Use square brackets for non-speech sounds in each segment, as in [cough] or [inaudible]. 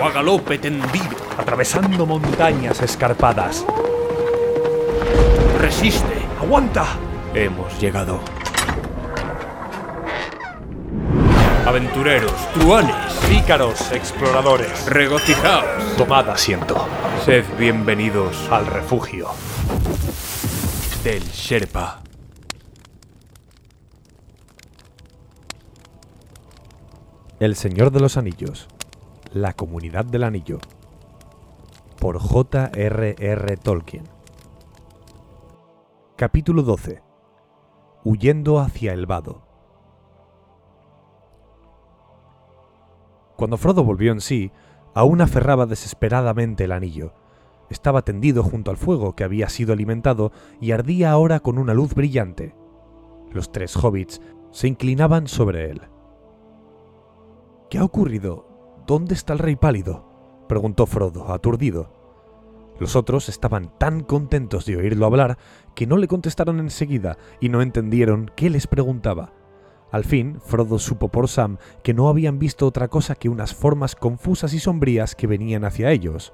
O a galope tendido. Atravesando montañas escarpadas. Resiste. ¡Aguanta! Hemos llegado. Aventureros, truanes, Pícaros, exploradores. regocijaos. Tomad asiento. Sed bienvenidos Al refugio. del Sherpa. El Señor de los Anillos. La Comunidad del Anillo. Por J.R.R. Tolkien. Capítulo 12. Huyendo hacia el vado. Cuando Frodo volvió en sí, aún aferraba desesperadamente el anillo. Estaba tendido junto al fuego que había sido alimentado y ardía ahora con una luz brillante. Los tres hobbits se inclinaban sobre él. ¿Qué ha ocurrido? ¿Dónde está el rey pálido? preguntó Frodo, aturdido. Los otros estaban tan contentos de oírlo hablar que no le contestaron enseguida y no entendieron qué les preguntaba. Al fin, Frodo supo por Sam que no habían visto otra cosa que unas formas confusas y sombrías que venían hacia ellos.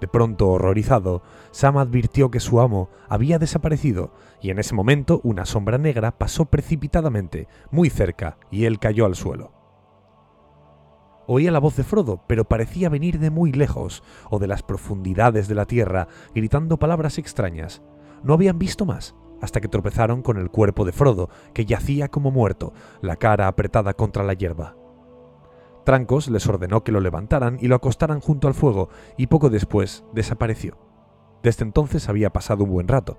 De pronto, horrorizado, Sam advirtió que su amo había desaparecido, y en ese momento una sombra negra pasó precipitadamente, muy cerca, y él cayó al suelo. Oía la voz de Frodo, pero parecía venir de muy lejos, o de las profundidades de la tierra, gritando palabras extrañas. No habían visto más, hasta que tropezaron con el cuerpo de Frodo, que yacía como muerto, la cara apretada contra la hierba. Trancos les ordenó que lo levantaran y lo acostaran junto al fuego, y poco después desapareció. Desde entonces había pasado un buen rato.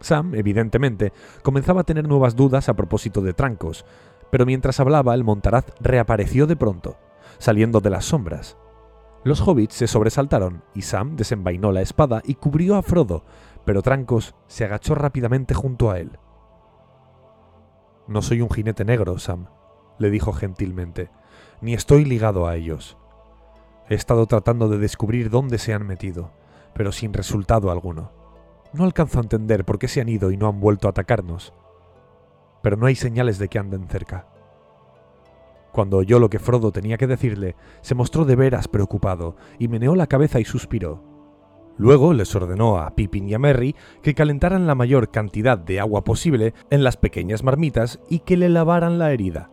Sam, evidentemente, comenzaba a tener nuevas dudas a propósito de Trancos, pero mientras hablaba el montaraz reapareció de pronto, saliendo de las sombras. Los hobbits se sobresaltaron y Sam desenvainó la espada y cubrió a Frodo, pero Trancos se agachó rápidamente junto a él. No soy un jinete negro, Sam, le dijo gentilmente, ni estoy ligado a ellos. He estado tratando de descubrir dónde se han metido, pero sin resultado alguno. No alcanzo a entender por qué se han ido y no han vuelto a atacarnos. Pero no hay señales de que anden cerca. Cuando oyó lo que Frodo tenía que decirle, se mostró de veras preocupado y meneó la cabeza y suspiró. Luego les ordenó a Pippin y a Merry que calentaran la mayor cantidad de agua posible en las pequeñas marmitas y que le lavaran la herida.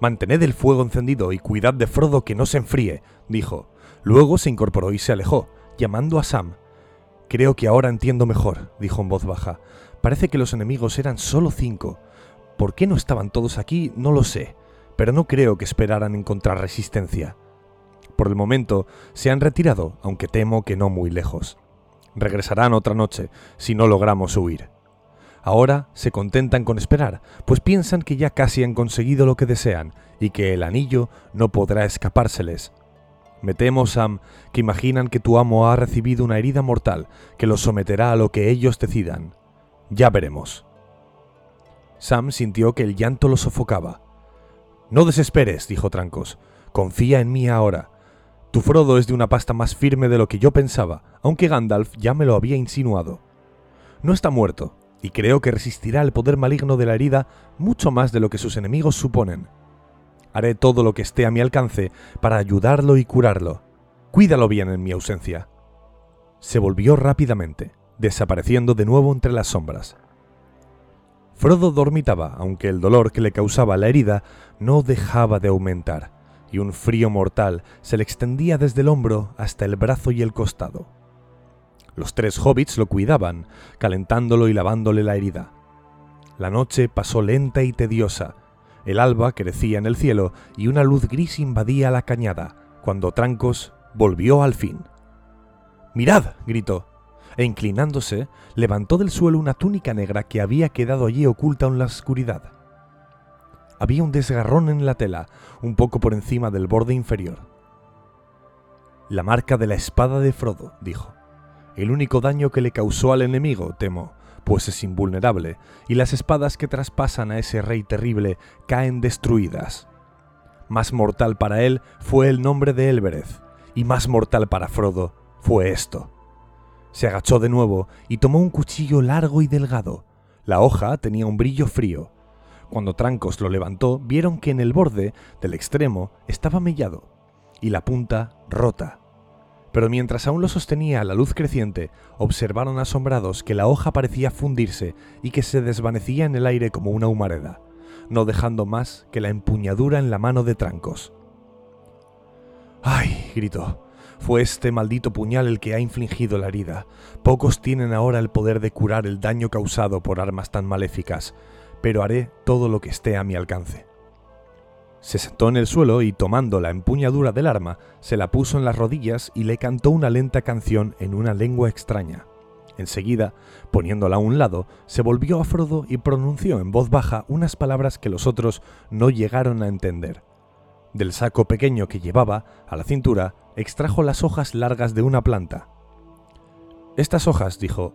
Mantened el fuego encendido y cuidad de Frodo que no se enfríe, dijo. Luego se incorporó y se alejó, llamando a Sam. Creo que ahora entiendo mejor, dijo en voz baja. Parece que los enemigos eran solo cinco. ¿Por qué no estaban todos aquí? No lo sé, pero no creo que esperaran encontrar resistencia. Por el momento se han retirado, aunque temo que no muy lejos. Regresarán otra noche, si no logramos huir. Ahora se contentan con esperar, pues piensan que ya casi han conseguido lo que desean y que el anillo no podrá escapárseles. Me temo, Sam, que imaginan que tu amo ha recibido una herida mortal que los someterá a lo que ellos decidan. Ya veremos. Sam sintió que el llanto lo sofocaba. No desesperes, dijo Trancos. Confía en mí ahora. Tu Frodo es de una pasta más firme de lo que yo pensaba, aunque Gandalf ya me lo había insinuado. No está muerto, y creo que resistirá al poder maligno de la herida mucho más de lo que sus enemigos suponen. Haré todo lo que esté a mi alcance para ayudarlo y curarlo. Cuídalo bien en mi ausencia. Se volvió rápidamente, desapareciendo de nuevo entre las sombras. Frodo dormitaba, aunque el dolor que le causaba la herida no dejaba de aumentar, y un frío mortal se le extendía desde el hombro hasta el brazo y el costado. Los tres hobbits lo cuidaban, calentándolo y lavándole la herida. La noche pasó lenta y tediosa. El alba crecía en el cielo y una luz gris invadía la cañada, cuando Trancos volvió al fin. ¡Mirad! gritó, e inclinándose, levantó del suelo una túnica negra que había quedado allí oculta en la oscuridad. Había un desgarrón en la tela, un poco por encima del borde inferior. La marca de la espada de Frodo, dijo. El único daño que le causó al enemigo, temo, pues es invulnerable, y las espadas que traspasan a ese rey terrible caen destruidas. Más mortal para él fue el nombre de Elbereth, y más mortal para Frodo fue esto. Se agachó de nuevo y tomó un cuchillo largo y delgado. La hoja tenía un brillo frío. Cuando Trancos lo levantó, vieron que en el borde del extremo estaba mellado y la punta rota. Pero mientras aún lo sostenía a la luz creciente, observaron asombrados que la hoja parecía fundirse y que se desvanecía en el aire como una humareda, no dejando más que la empuñadura en la mano de Trancos. ¡Ay! gritó. Fue este maldito puñal el que ha infligido la herida. Pocos tienen ahora el poder de curar el daño causado por armas tan maléficas, pero haré todo lo que esté a mi alcance. Se sentó en el suelo y tomando la empuñadura del arma, se la puso en las rodillas y le cantó una lenta canción en una lengua extraña. Enseguida, poniéndola a un lado, se volvió a Frodo y pronunció en voz baja unas palabras que los otros no llegaron a entender. Del saco pequeño que llevaba, a la cintura, extrajo las hojas largas de una planta. Estas hojas, dijo,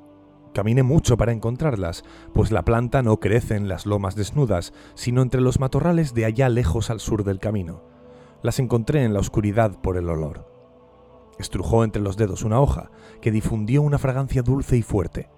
Caminé mucho para encontrarlas, pues la planta no crece en las lomas desnudas, sino entre los matorrales de allá lejos al sur del camino. Las encontré en la oscuridad por el olor. Estrujó entre los dedos una hoja, que difundió una fragancia dulce y fuerte.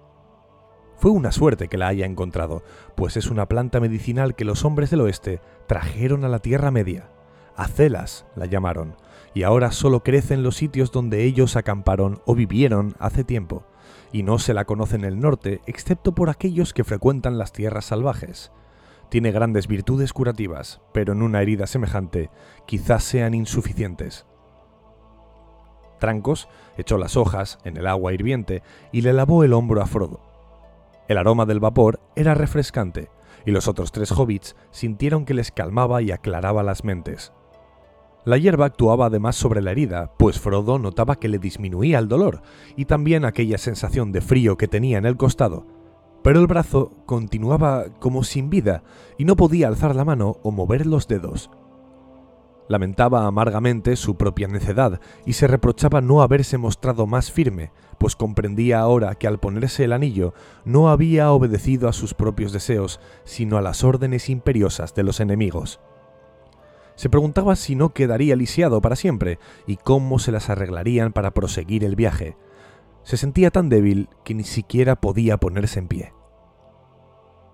Fue una suerte que la haya encontrado, pues es una planta medicinal que los hombres del oeste trajeron a la Tierra Media. Acelas la llamaron, y ahora solo crece en los sitios donde ellos acamparon o vivieron hace tiempo y no se la conoce en el norte, excepto por aquellos que frecuentan las tierras salvajes. Tiene grandes virtudes curativas, pero en una herida semejante quizás sean insuficientes. Trancos echó las hojas en el agua hirviente y le lavó el hombro a Frodo. El aroma del vapor era refrescante, y los otros tres hobbits sintieron que les calmaba y aclaraba las mentes. La hierba actuaba además sobre la herida, pues Frodo notaba que le disminuía el dolor y también aquella sensación de frío que tenía en el costado. Pero el brazo continuaba como sin vida y no podía alzar la mano o mover los dedos. Lamentaba amargamente su propia necedad y se reprochaba no haberse mostrado más firme, pues comprendía ahora que al ponerse el anillo no había obedecido a sus propios deseos, sino a las órdenes imperiosas de los enemigos. Se preguntaba si no quedaría lisiado para siempre y cómo se las arreglarían para proseguir el viaje. Se sentía tan débil que ni siquiera podía ponerse en pie.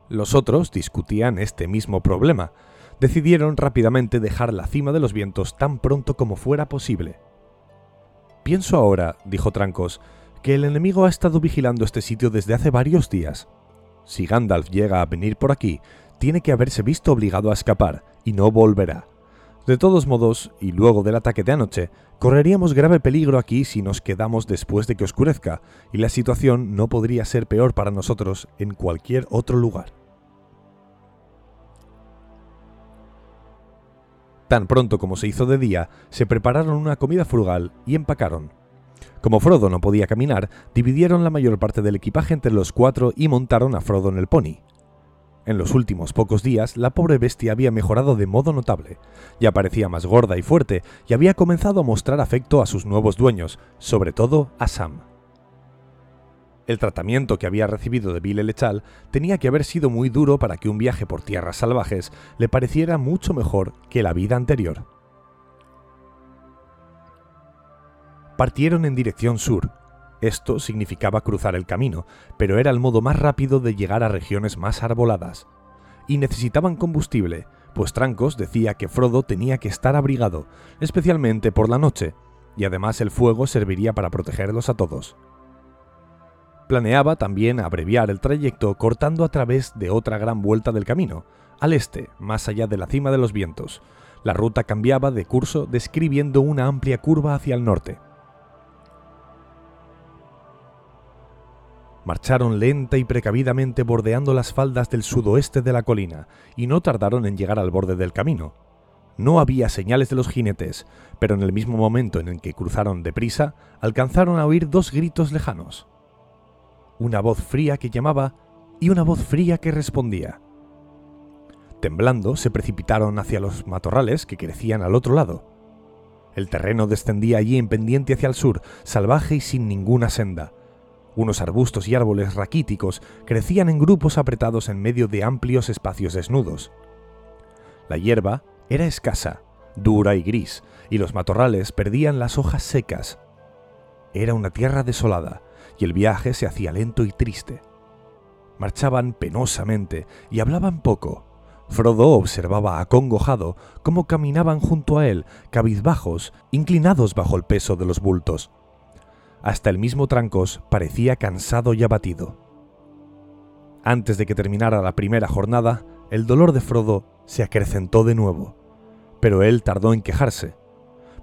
Los otros discutían este mismo problema. Decidieron rápidamente dejar la cima de los vientos tan pronto como fuera posible. Pienso ahora, dijo Trancos, que el enemigo ha estado vigilando este sitio desde hace varios días. Si Gandalf llega a venir por aquí, tiene que haberse visto obligado a escapar, y no volverá. De todos modos, y luego del ataque de anoche, correríamos grave peligro aquí si nos quedamos después de que oscurezca, y la situación no podría ser peor para nosotros en cualquier otro lugar. Tan pronto como se hizo de día, se prepararon una comida frugal y empacaron. Como Frodo no podía caminar, dividieron la mayor parte del equipaje entre los cuatro y montaron a Frodo en el pony. En los últimos pocos días, la pobre bestia había mejorado de modo notable. Ya parecía más gorda y fuerte, y había comenzado a mostrar afecto a sus nuevos dueños, sobre todo a Sam. El tratamiento que había recibido de Bill Lechal tenía que haber sido muy duro para que un viaje por tierras salvajes le pareciera mucho mejor que la vida anterior. Partieron en dirección sur, esto significaba cruzar el camino, pero era el modo más rápido de llegar a regiones más arboladas. Y necesitaban combustible, pues Trancos decía que Frodo tenía que estar abrigado, especialmente por la noche, y además el fuego serviría para protegerlos a todos. Planeaba también abreviar el trayecto cortando a través de otra gran vuelta del camino, al este, más allá de la cima de los vientos. La ruta cambiaba de curso describiendo una amplia curva hacia el norte. Marcharon lenta y precavidamente bordeando las faldas del sudoeste de la colina, y no tardaron en llegar al borde del camino. No había señales de los jinetes, pero en el mismo momento en el que cruzaron deprisa, alcanzaron a oír dos gritos lejanos. Una voz fría que llamaba y una voz fría que respondía. Temblando, se precipitaron hacia los matorrales que crecían al otro lado. El terreno descendía allí en pendiente hacia el sur, salvaje y sin ninguna senda. Unos arbustos y árboles raquíticos crecían en grupos apretados en medio de amplios espacios desnudos. La hierba era escasa, dura y gris, y los matorrales perdían las hojas secas. Era una tierra desolada, y el viaje se hacía lento y triste. Marchaban penosamente y hablaban poco. Frodo observaba acongojado cómo caminaban junto a él, cabizbajos, inclinados bajo el peso de los bultos. Hasta el mismo Trancos parecía cansado y abatido. Antes de que terminara la primera jornada, el dolor de Frodo se acrecentó de nuevo, pero él tardó en quejarse.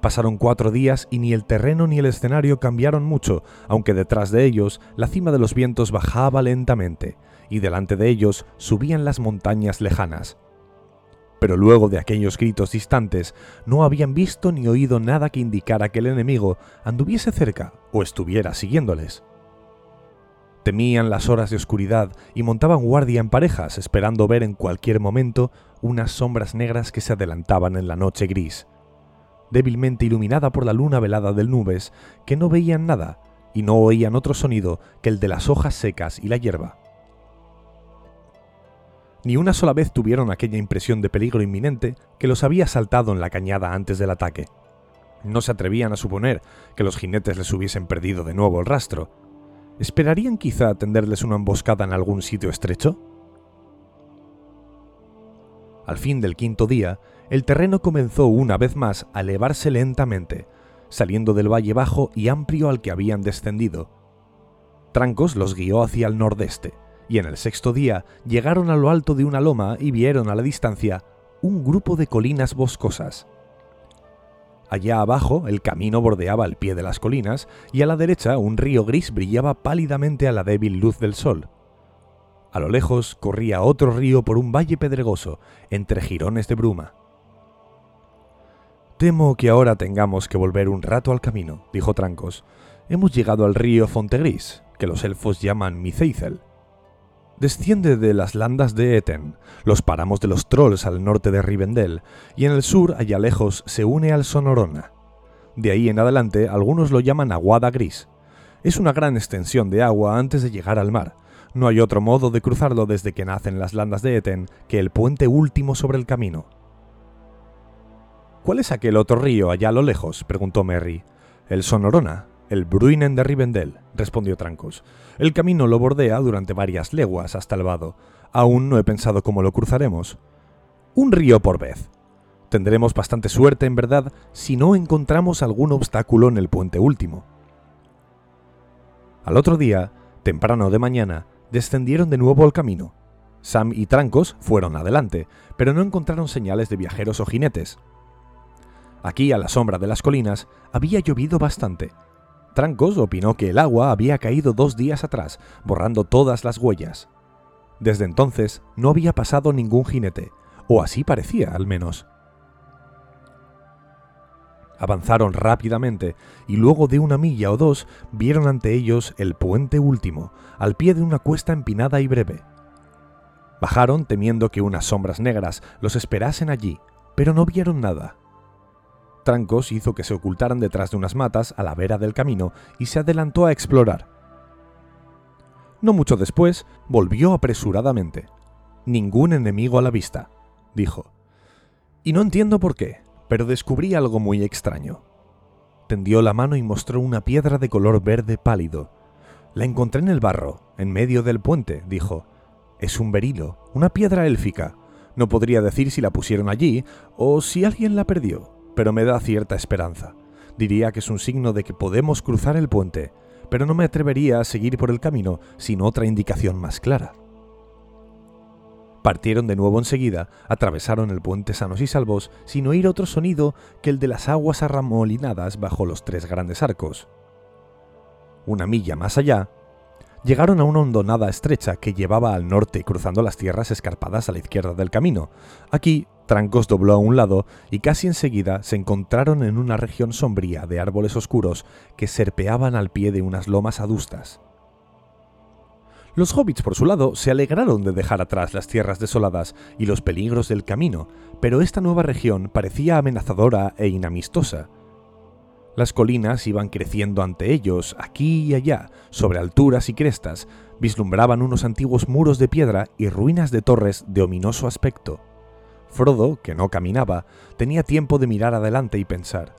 Pasaron cuatro días y ni el terreno ni el escenario cambiaron mucho, aunque detrás de ellos la cima de los vientos bajaba lentamente, y delante de ellos subían las montañas lejanas pero luego de aquellos gritos distantes no habían visto ni oído nada que indicara que el enemigo anduviese cerca o estuviera siguiéndoles. Temían las horas de oscuridad y montaban guardia en parejas esperando ver en cualquier momento unas sombras negras que se adelantaban en la noche gris, débilmente iluminada por la luna velada del nubes, que no veían nada y no oían otro sonido que el de las hojas secas y la hierba. Ni una sola vez tuvieron aquella impresión de peligro inminente que los había saltado en la cañada antes del ataque. No se atrevían a suponer que los jinetes les hubiesen perdido de nuevo el rastro. ¿Esperarían quizá tenderles una emboscada en algún sitio estrecho? Al fin del quinto día, el terreno comenzó una vez más a elevarse lentamente, saliendo del valle bajo y amplio al que habían descendido. Trancos los guió hacia el nordeste y en el sexto día llegaron a lo alto de una loma y vieron a la distancia un grupo de colinas boscosas. Allá abajo el camino bordeaba el pie de las colinas y a la derecha un río gris brillaba pálidamente a la débil luz del sol. A lo lejos corría otro río por un valle pedregoso, entre jirones de bruma. Temo que ahora tengamos que volver un rato al camino, dijo Trancos. Hemos llegado al río Fontegris, que los elfos llaman Miceicel desciende de las landas de Eten, los páramos de los Trolls al norte de Rivendell, y en el sur, allá lejos, se une al Sonorona. De ahí en adelante, algunos lo llaman Aguada Gris. Es una gran extensión de agua antes de llegar al mar. No hay otro modo de cruzarlo desde que nacen las landas de Eten que el puente último sobre el camino. ¿Cuál es aquel otro río allá a lo lejos? preguntó Merry. El Sonorona, el Bruinen de Rivendell, respondió Trancos. El camino lo bordea durante varias leguas hasta el vado. Aún no he pensado cómo lo cruzaremos. Un río por vez. Tendremos bastante suerte, en verdad, si no encontramos algún obstáculo en el puente último. Al otro día, temprano de mañana, descendieron de nuevo al camino. Sam y Trancos fueron adelante, pero no encontraron señales de viajeros o jinetes. Aquí, a la sombra de las colinas, había llovido bastante, Trancos opinó que el agua había caído dos días atrás, borrando todas las huellas. Desde entonces no había pasado ningún jinete, o así parecía al menos. Avanzaron rápidamente y luego de una milla o dos vieron ante ellos el puente último, al pie de una cuesta empinada y breve. Bajaron temiendo que unas sombras negras los esperasen allí, pero no vieron nada. Trancos hizo que se ocultaran detrás de unas matas a la vera del camino y se adelantó a explorar. No mucho después, volvió apresuradamente. Ningún enemigo a la vista, dijo. Y no entiendo por qué, pero descubrí algo muy extraño. Tendió la mano y mostró una piedra de color verde pálido. La encontré en el barro, en medio del puente, dijo. Es un berilo, una piedra élfica. No podría decir si la pusieron allí o si alguien la perdió pero me da cierta esperanza. Diría que es un signo de que podemos cruzar el puente, pero no me atrevería a seguir por el camino sin otra indicación más clara. Partieron de nuevo enseguida, atravesaron el puente sanos y salvos, sin oír otro sonido que el de las aguas arramolinadas bajo los tres grandes arcos. Una milla más allá, Llegaron a una hondonada estrecha que llevaba al norte cruzando las tierras escarpadas a la izquierda del camino. Aquí, Trancos dobló a un lado y casi enseguida se encontraron en una región sombría de árboles oscuros que serpeaban al pie de unas lomas adustas. Los hobbits, por su lado, se alegraron de dejar atrás las tierras desoladas y los peligros del camino, pero esta nueva región parecía amenazadora e inamistosa. Las colinas iban creciendo ante ellos, aquí y allá, sobre alturas y crestas, vislumbraban unos antiguos muros de piedra y ruinas de torres de ominoso aspecto. Frodo, que no caminaba, tenía tiempo de mirar adelante y pensar.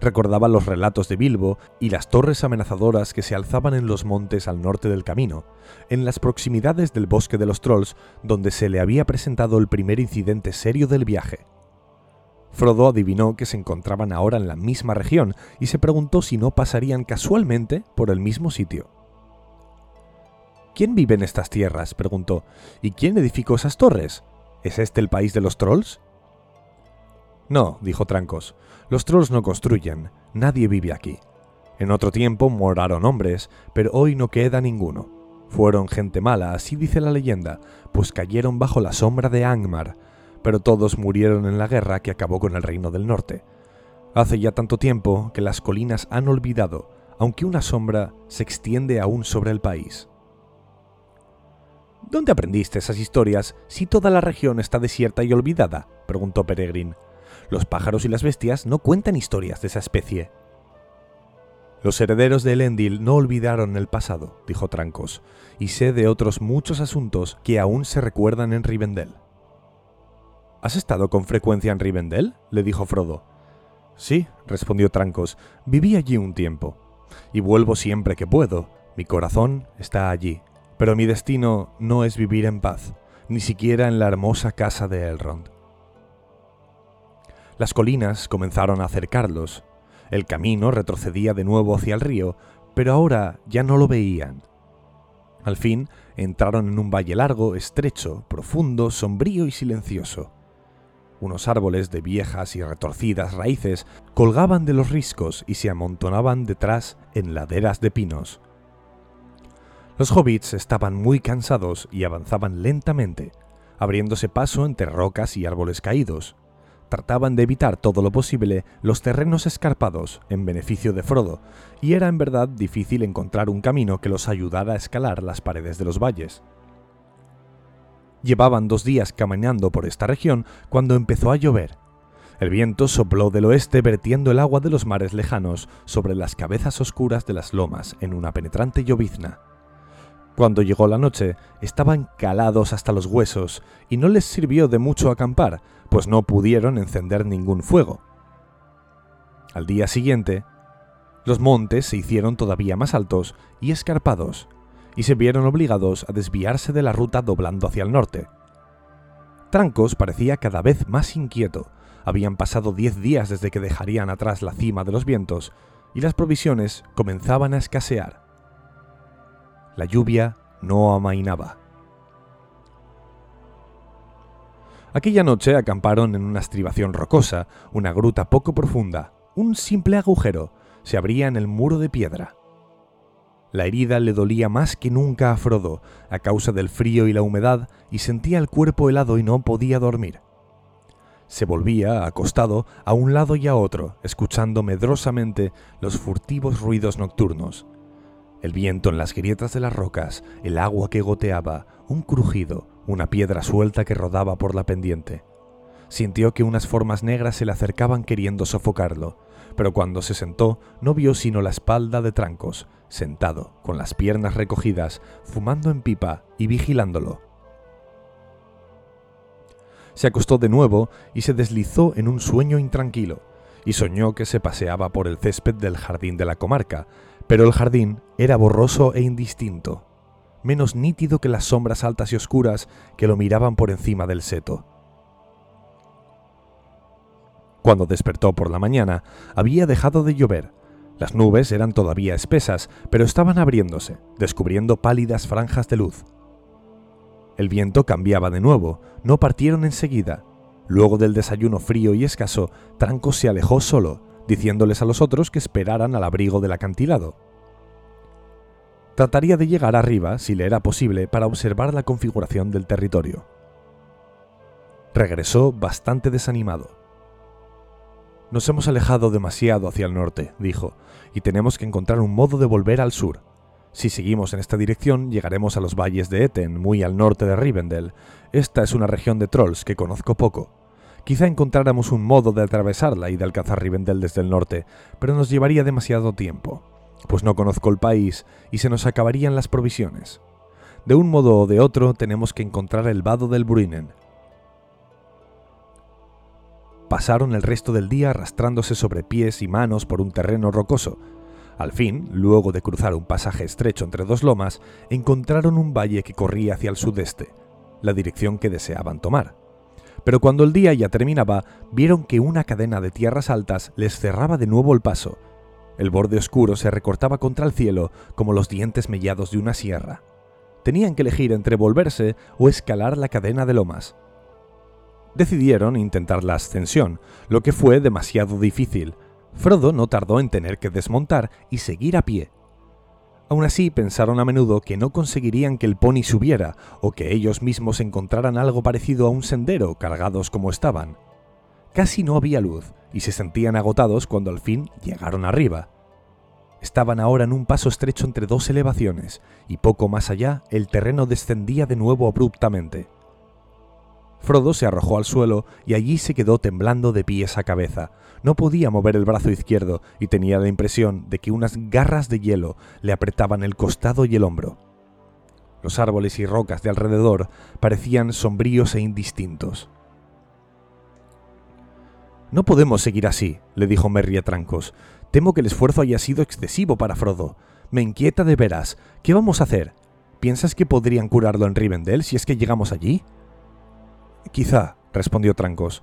Recordaba los relatos de Bilbo y las torres amenazadoras que se alzaban en los montes al norte del camino, en las proximidades del bosque de los trolls, donde se le había presentado el primer incidente serio del viaje. Frodo adivinó que se encontraban ahora en la misma región y se preguntó si no pasarían casualmente por el mismo sitio. ¿Quién vive en estas tierras? preguntó. ¿Y quién edificó esas torres? ¿Es este el país de los trolls? No, dijo Trancos. Los trolls no construyen, nadie vive aquí. En otro tiempo moraron hombres, pero hoy no queda ninguno. Fueron gente mala, así dice la leyenda, pues cayeron bajo la sombra de Angmar, pero todos murieron en la guerra que acabó con el reino del norte. Hace ya tanto tiempo que las colinas han olvidado, aunque una sombra se extiende aún sobre el país. ¿Dónde aprendiste esas historias si toda la región está desierta y olvidada? preguntó Peregrin. Los pájaros y las bestias no cuentan historias de esa especie. Los herederos de Elendil no olvidaron el pasado, dijo Trancos, y sé de otros muchos asuntos que aún se recuerdan en Rivendell. ¿Has estado con frecuencia en Rivendell? le dijo Frodo. Sí, respondió Trancos, viví allí un tiempo, y vuelvo siempre que puedo. Mi corazón está allí, pero mi destino no es vivir en paz, ni siquiera en la hermosa casa de Elrond. Las colinas comenzaron a acercarlos. El camino retrocedía de nuevo hacia el río, pero ahora ya no lo veían. Al fin entraron en un valle largo, estrecho, profundo, sombrío y silencioso. Unos árboles de viejas y retorcidas raíces colgaban de los riscos y se amontonaban detrás en laderas de pinos. Los hobbits estaban muy cansados y avanzaban lentamente, abriéndose paso entre rocas y árboles caídos trataban de evitar todo lo posible los terrenos escarpados en beneficio de Frodo, y era en verdad difícil encontrar un camino que los ayudara a escalar las paredes de los valles. Llevaban dos días caminando por esta región cuando empezó a llover. El viento sopló del oeste vertiendo el agua de los mares lejanos sobre las cabezas oscuras de las lomas en una penetrante llovizna. Cuando llegó la noche, estaban calados hasta los huesos y no les sirvió de mucho acampar, pues no pudieron encender ningún fuego. Al día siguiente, los montes se hicieron todavía más altos y escarpados, y se vieron obligados a desviarse de la ruta doblando hacia el norte. Trancos parecía cada vez más inquieto. Habían pasado diez días desde que dejarían atrás la cima de los vientos, y las provisiones comenzaban a escasear. La lluvia no amainaba. Aquella noche acamparon en una estribación rocosa, una gruta poco profunda. Un simple agujero se abría en el muro de piedra. La herida le dolía más que nunca a Frodo, a causa del frío y la humedad, y sentía el cuerpo helado y no podía dormir. Se volvía, acostado, a un lado y a otro, escuchando medrosamente los furtivos ruidos nocturnos, el viento en las grietas de las rocas, el agua que goteaba, un crujido, una piedra suelta que rodaba por la pendiente. Sintió que unas formas negras se le acercaban queriendo sofocarlo, pero cuando se sentó no vio sino la espalda de Trancos, sentado, con las piernas recogidas, fumando en pipa y vigilándolo. Se acostó de nuevo y se deslizó en un sueño intranquilo, y soñó que se paseaba por el césped del jardín de la comarca, pero el jardín era borroso e indistinto, menos nítido que las sombras altas y oscuras que lo miraban por encima del seto. Cuando despertó por la mañana, había dejado de llover. Las nubes eran todavía espesas, pero estaban abriéndose, descubriendo pálidas franjas de luz. El viento cambiaba de nuevo, no partieron enseguida. Luego del desayuno frío y escaso, Tranco se alejó solo, diciéndoles a los otros que esperaran al abrigo del acantilado. Trataría de llegar arriba, si le era posible, para observar la configuración del territorio. Regresó bastante desanimado. Nos hemos alejado demasiado hacia el norte, dijo, y tenemos que encontrar un modo de volver al sur. Si seguimos en esta dirección, llegaremos a los valles de Eten, muy al norte de Rivendell. Esta es una región de trolls que conozco poco. Quizá encontráramos un modo de atravesarla y de alcanzar Rivendell desde el norte, pero nos llevaría demasiado tiempo, pues no conozco el país y se nos acabarían las provisiones. De un modo o de otro tenemos que encontrar el vado del Bruinen. Pasaron el resto del día arrastrándose sobre pies y manos por un terreno rocoso, al fin, luego de cruzar un pasaje estrecho entre dos lomas, encontraron un valle que corría hacia el sudeste, la dirección que deseaban tomar. Pero cuando el día ya terminaba, vieron que una cadena de tierras altas les cerraba de nuevo el paso. El borde oscuro se recortaba contra el cielo como los dientes mellados de una sierra. Tenían que elegir entre volverse o escalar la cadena de lomas. Decidieron intentar la ascensión, lo que fue demasiado difícil, Frodo no tardó en tener que desmontar y seguir a pie. Aún así pensaron a menudo que no conseguirían que el pony subiera o que ellos mismos encontraran algo parecido a un sendero cargados como estaban. Casi no había luz y se sentían agotados cuando al fin llegaron arriba. Estaban ahora en un paso estrecho entre dos elevaciones y poco más allá el terreno descendía de nuevo abruptamente. Frodo se arrojó al suelo y allí se quedó temblando de pies a cabeza. No podía mover el brazo izquierdo y tenía la impresión de que unas garras de hielo le apretaban el costado y el hombro. Los árboles y rocas de alrededor parecían sombríos e indistintos. No podemos seguir así, le dijo Merry a Trancos. Temo que el esfuerzo haya sido excesivo para Frodo. Me inquieta de veras. ¿Qué vamos a hacer? ¿Piensas que podrían curarlo en Rivendell si es que llegamos allí? Quizá, respondió Trancos.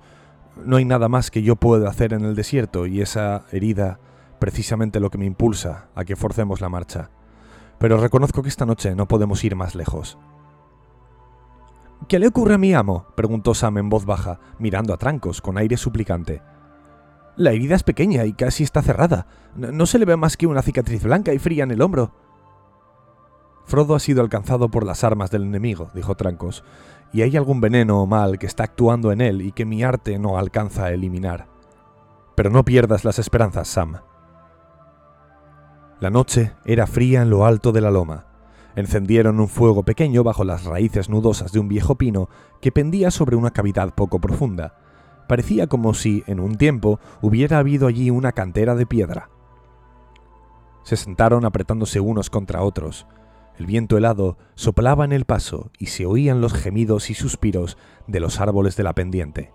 No hay nada más que yo pueda hacer en el desierto y esa herida precisamente lo que me impulsa a que forcemos la marcha. Pero reconozco que esta noche no podemos ir más lejos. ¿Qué le ocurre a mi amo? preguntó Sam en voz baja, mirando a Trancos con aire suplicante. La herida es pequeña y casi está cerrada. No, se le ve más que una cicatriz blanca y fría en el hombro. Frodo ha sido alcanzado por las armas del enemigo, dijo Trancos, y hay algún veneno o mal que está actuando en él y que mi arte no alcanza a eliminar. Pero no pierdas las esperanzas, Sam. La noche era fría en lo alto de la loma. Encendieron un fuego pequeño bajo las raíces nudosas de un viejo pino que pendía sobre una cavidad poco profunda. Parecía como si, en un tiempo, hubiera habido allí una cantera de piedra. Se sentaron apretándose unos contra otros. El viento helado soplaba en el paso y se oían los gemidos y suspiros de los árboles de la pendiente.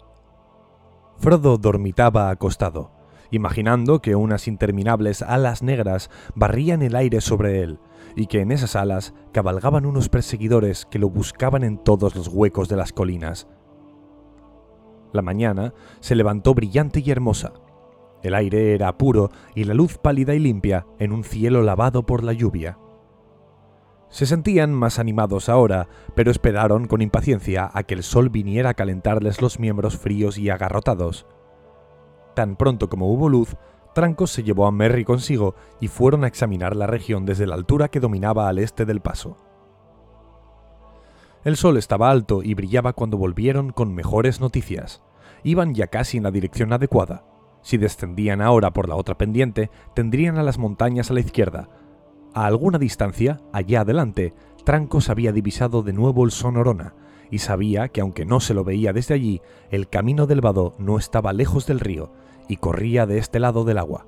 Frodo dormitaba acostado, imaginando que unas interminables alas negras barrían el aire sobre él, y que en esas alas cabalgaban unos perseguidores que lo buscaban en todos los huecos de las colinas. La mañana se levantó brillante y hermosa. El aire era puro y la luz pálida y limpia en un cielo lavado por la lluvia. Se sentían más animados ahora, pero esperaron con impaciencia a que el sol viniera a calentarles los miembros fríos y agarrotados. Tan pronto como hubo luz, Trancos se llevó a Merry consigo y fueron a examinar la región desde la altura que dominaba al este del paso. El sol estaba alto y brillaba cuando volvieron con mejores noticias. Iban ya casi en la dirección adecuada. Si descendían ahora por la otra pendiente, tendrían a las montañas a la izquierda, a alguna distancia, allá adelante, Trancos había divisado de nuevo el Sonorona, y sabía que aunque no se lo veía desde allí, el camino del vado no estaba lejos del río, y corría de este lado del agua.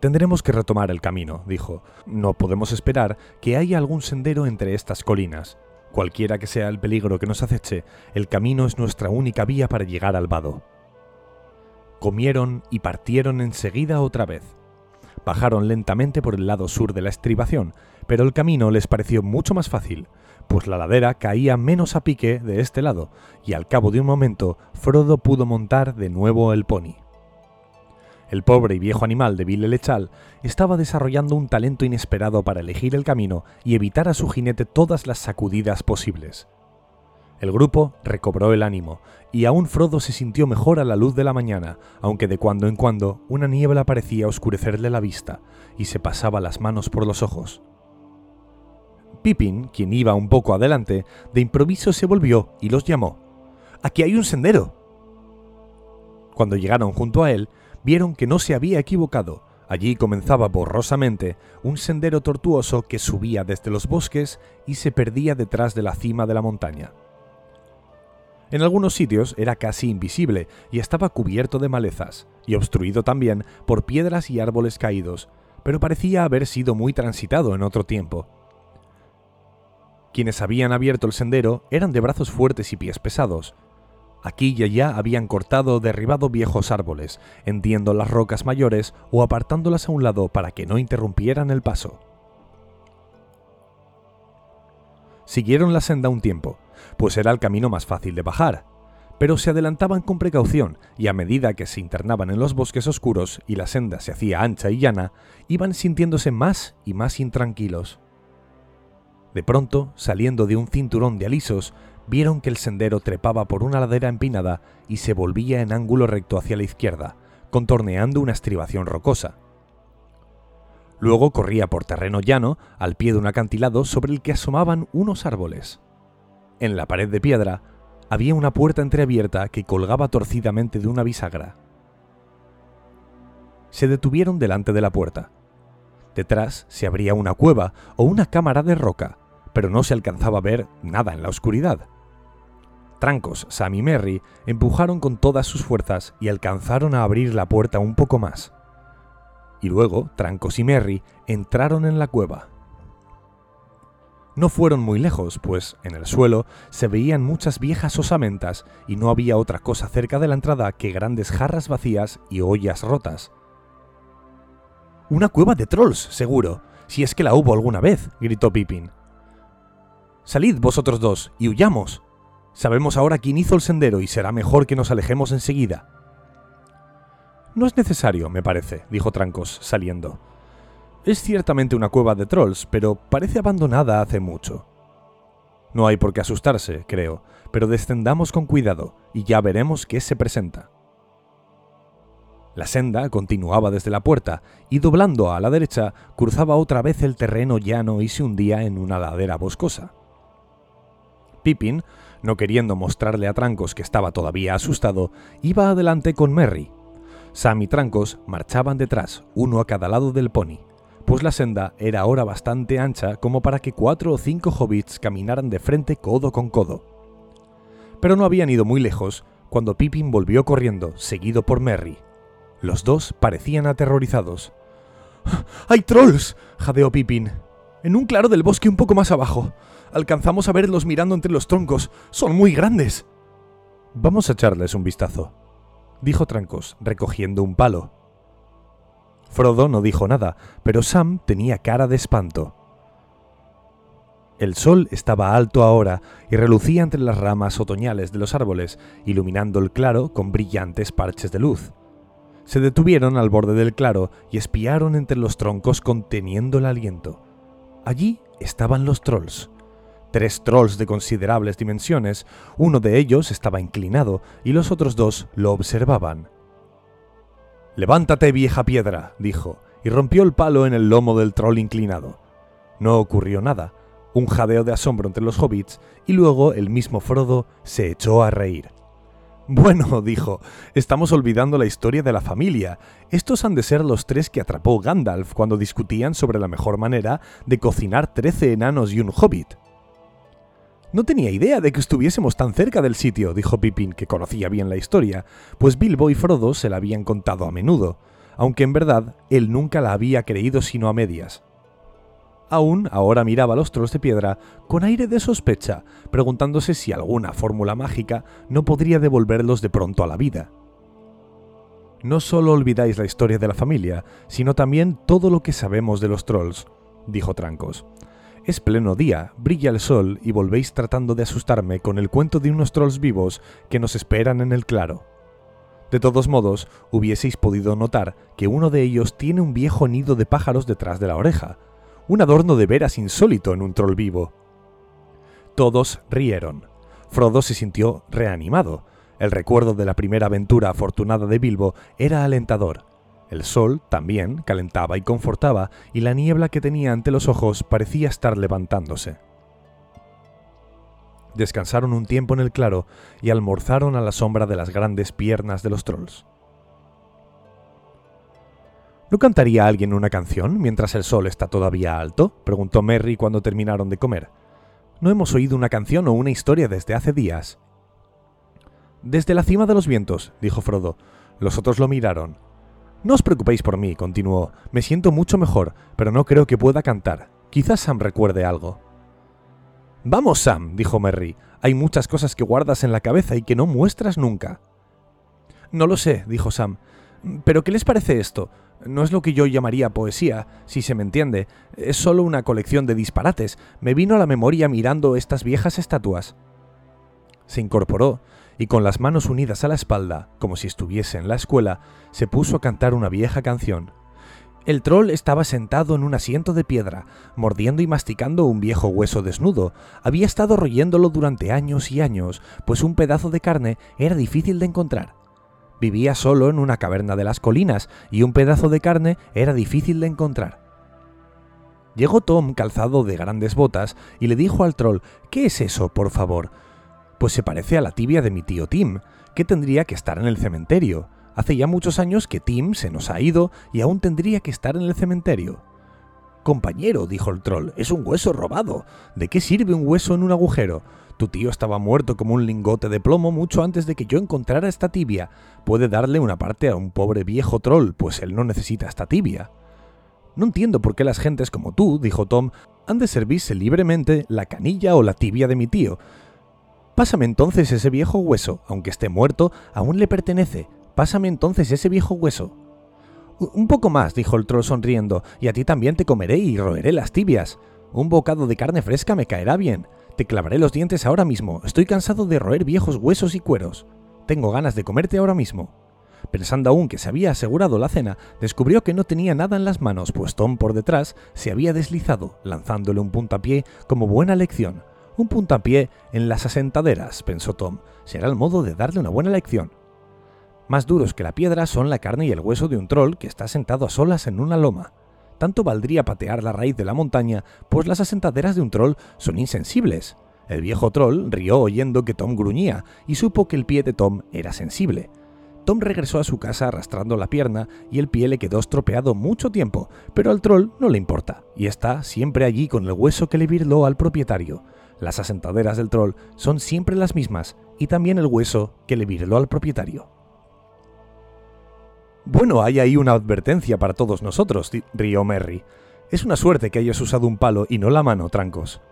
Tendremos que retomar el camino, dijo. No podemos esperar que haya algún sendero entre estas colinas. Cualquiera que sea el peligro que nos aceche, el camino es nuestra única vía para llegar al vado. Comieron y partieron enseguida otra vez. Bajaron lentamente por el lado sur de la estribación, pero el camino les pareció mucho más fácil, pues la ladera caía menos a pique de este lado, y al cabo de un momento Frodo pudo montar de nuevo el pony. El pobre y viejo animal de Bill Lechal estaba desarrollando un talento inesperado para elegir el camino y evitar a su jinete todas las sacudidas posibles. El grupo recobró el ánimo, y aún Frodo se sintió mejor a la luz de la mañana, aunque de cuando en cuando una niebla parecía oscurecerle la vista, y se pasaba las manos por los ojos. Pippin, quien iba un poco adelante, de improviso se volvió y los llamó. ¡Aquí hay un sendero! Cuando llegaron junto a él, vieron que no se había equivocado. Allí comenzaba borrosamente un sendero tortuoso que subía desde los bosques y se perdía detrás de la cima de la montaña. En algunos sitios era casi invisible y estaba cubierto de malezas, y obstruido también por piedras y árboles caídos, pero parecía haber sido muy transitado en otro tiempo. Quienes habían abierto el sendero eran de brazos fuertes y pies pesados. Aquí y allá habían cortado o derribado viejos árboles, hendiendo las rocas mayores o apartándolas a un lado para que no interrumpieran el paso. Siguieron la senda un tiempo, pues era el camino más fácil de bajar, pero se adelantaban con precaución y a medida que se internaban en los bosques oscuros y la senda se hacía ancha y llana, iban sintiéndose más y más intranquilos. De pronto, saliendo de un cinturón de alisos, vieron que el sendero trepaba por una ladera empinada y se volvía en ángulo recto hacia la izquierda, contorneando una estribación rocosa. Luego corría por terreno llano, al pie de un acantilado sobre el que asomaban unos árboles. En la pared de piedra había una puerta entreabierta que colgaba torcidamente de una bisagra. Se detuvieron delante de la puerta. Detrás se abría una cueva o una cámara de roca, pero no se alcanzaba a ver nada en la oscuridad. Trancos, Sam y Merry empujaron con todas sus fuerzas y alcanzaron a abrir la puerta un poco más. Y luego, Trancos y Merry entraron en la cueva. No fueron muy lejos, pues en el suelo se veían muchas viejas osamentas y no había otra cosa cerca de la entrada que grandes jarras vacías y ollas rotas. Una cueva de trolls, seguro, si es que la hubo alguna vez, gritó Pippin. Salid vosotros dos y huyamos. Sabemos ahora quién hizo el sendero y será mejor que nos alejemos enseguida. No es necesario, me parece, dijo Trancos, saliendo. Es ciertamente una cueva de trolls, pero parece abandonada hace mucho. No hay por qué asustarse, creo, pero descendamos con cuidado y ya veremos qué se presenta. La senda continuaba desde la puerta y doblando a la derecha cruzaba otra vez el terreno llano y se hundía en una ladera boscosa. Pippin, no queriendo mostrarle a Trancos que estaba todavía asustado, iba adelante con Merry. Sam y Trancos marchaban detrás, uno a cada lado del pony pues la senda era ahora bastante ancha como para que cuatro o cinco hobbits caminaran de frente codo con codo. Pero no habían ido muy lejos cuando Pippin volvió corriendo, seguido por Merry. Los dos parecían aterrorizados. [gasps] ¡Hay trolls! jadeó Pippin. En un claro del bosque un poco más abajo. Alcanzamos a verlos mirando entre los troncos. Son muy grandes. Vamos a echarles un vistazo, dijo Trancos, recogiendo un palo. Frodo no dijo nada, pero Sam tenía cara de espanto. El sol estaba alto ahora y relucía entre las ramas otoñales de los árboles, iluminando el claro con brillantes parches de luz. Se detuvieron al borde del claro y espiaron entre los troncos conteniendo el aliento. Allí estaban los trolls. Tres trolls de considerables dimensiones, uno de ellos estaba inclinado y los otros dos lo observaban. Levántate, vieja piedra, dijo, y rompió el palo en el lomo del troll inclinado. No ocurrió nada, un jadeo de asombro entre los hobbits, y luego el mismo Frodo se echó a reír. Bueno, [laughs] dijo, estamos olvidando la historia de la familia. Estos han de ser los tres que atrapó Gandalf cuando discutían sobre la mejor manera de cocinar trece enanos y un hobbit. No tenía idea de que estuviésemos tan cerca del sitio, dijo Pippin, que conocía bien la historia, pues Bilbo y Frodo se la habían contado a menudo, aunque en verdad él nunca la había creído sino a medias. Aún ahora miraba los trolls de piedra con aire de sospecha, preguntándose si alguna fórmula mágica no podría devolverlos de pronto a la vida. No solo olvidáis la historia de la familia, sino también todo lo que sabemos de los trolls, dijo Trancos. Es pleno día, brilla el sol y volvéis tratando de asustarme con el cuento de unos trolls vivos que nos esperan en el claro. De todos modos, hubieseis podido notar que uno de ellos tiene un viejo nido de pájaros detrás de la oreja, un adorno de veras insólito en un troll vivo. Todos rieron. Frodo se sintió reanimado. El recuerdo de la primera aventura afortunada de Bilbo era alentador. El sol también calentaba y confortaba, y la niebla que tenía ante los ojos parecía estar levantándose. Descansaron un tiempo en el claro y almorzaron a la sombra de las grandes piernas de los trolls. ¿No cantaría alguien una canción mientras el sol está todavía alto? preguntó Merry cuando terminaron de comer. No hemos oído una canción o una historia desde hace días. Desde la cima de los vientos, dijo Frodo. Los otros lo miraron. No os preocupéis por mí, continuó. Me siento mucho mejor, pero no creo que pueda cantar. Quizás Sam recuerde algo. Vamos, Sam, dijo Merry. Hay muchas cosas que guardas en la cabeza y que no muestras nunca. No lo sé, dijo Sam. Pero ¿qué les parece esto? No es lo que yo llamaría poesía, si se me entiende. Es solo una colección de disparates. Me vino a la memoria mirando estas viejas estatuas. Se incorporó y con las manos unidas a la espalda, como si estuviese en la escuela, se puso a cantar una vieja canción. El troll estaba sentado en un asiento de piedra, mordiendo y masticando un viejo hueso desnudo. Había estado royéndolo durante años y años, pues un pedazo de carne era difícil de encontrar. Vivía solo en una caverna de las colinas y un pedazo de carne era difícil de encontrar. Llegó Tom calzado de grandes botas y le dijo al troll, ¿Qué es eso, por favor? Pues se parece a la tibia de mi tío Tim, que tendría que estar en el cementerio. Hace ya muchos años que Tim se nos ha ido y aún tendría que estar en el cementerio. Compañero, dijo el troll, es un hueso robado. ¿De qué sirve un hueso en un agujero? Tu tío estaba muerto como un lingote de plomo mucho antes de que yo encontrara esta tibia. Puede darle una parte a un pobre viejo troll, pues él no necesita esta tibia. No entiendo por qué las gentes como tú, dijo Tom, han de servirse libremente la canilla o la tibia de mi tío. Pásame entonces ese viejo hueso, aunque esté muerto, aún le pertenece. Pásame entonces ese viejo hueso. Un poco más, dijo el troll sonriendo, y a ti también te comeré y roeré las tibias. Un bocado de carne fresca me caerá bien. Te clavaré los dientes ahora mismo. Estoy cansado de roer viejos huesos y cueros. Tengo ganas de comerte ahora mismo. Pensando aún que se había asegurado la cena, descubrió que no tenía nada en las manos, pues Tom por detrás se había deslizado, lanzándole un puntapié como buena lección. Un puntapié en las asentaderas, pensó Tom. Será el modo de darle una buena lección. Más duros que la piedra son la carne y el hueso de un troll que está sentado a solas en una loma tanto valdría patear la raíz de la montaña, pues las asentaderas de un troll son insensibles. El viejo troll rió oyendo que Tom gruñía y supo que el pie de Tom era sensible. Tom regresó a su casa arrastrando la pierna y el pie le quedó estropeado mucho tiempo, pero al troll no le importa, y está siempre allí con el hueso que le virló al propietario. Las asentaderas del troll son siempre las mismas, y también el hueso que le virló al propietario. Bueno, hay ahí una advertencia para todos nosotros, rió Merry. Es una suerte que hayas usado un palo y no la mano, trancos.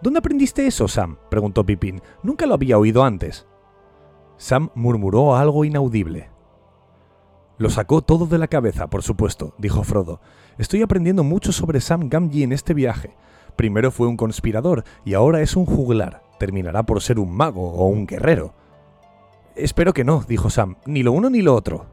¿Dónde aprendiste eso, Sam? preguntó Pippin. Nunca lo había oído antes. Sam murmuró algo inaudible. Lo sacó todo de la cabeza, por supuesto, dijo Frodo. Estoy aprendiendo mucho sobre Sam Gamgee en este viaje. Primero fue un conspirador y ahora es un juglar. Terminará por ser un mago o un guerrero. Espero que no, dijo Sam, ni lo uno ni lo otro.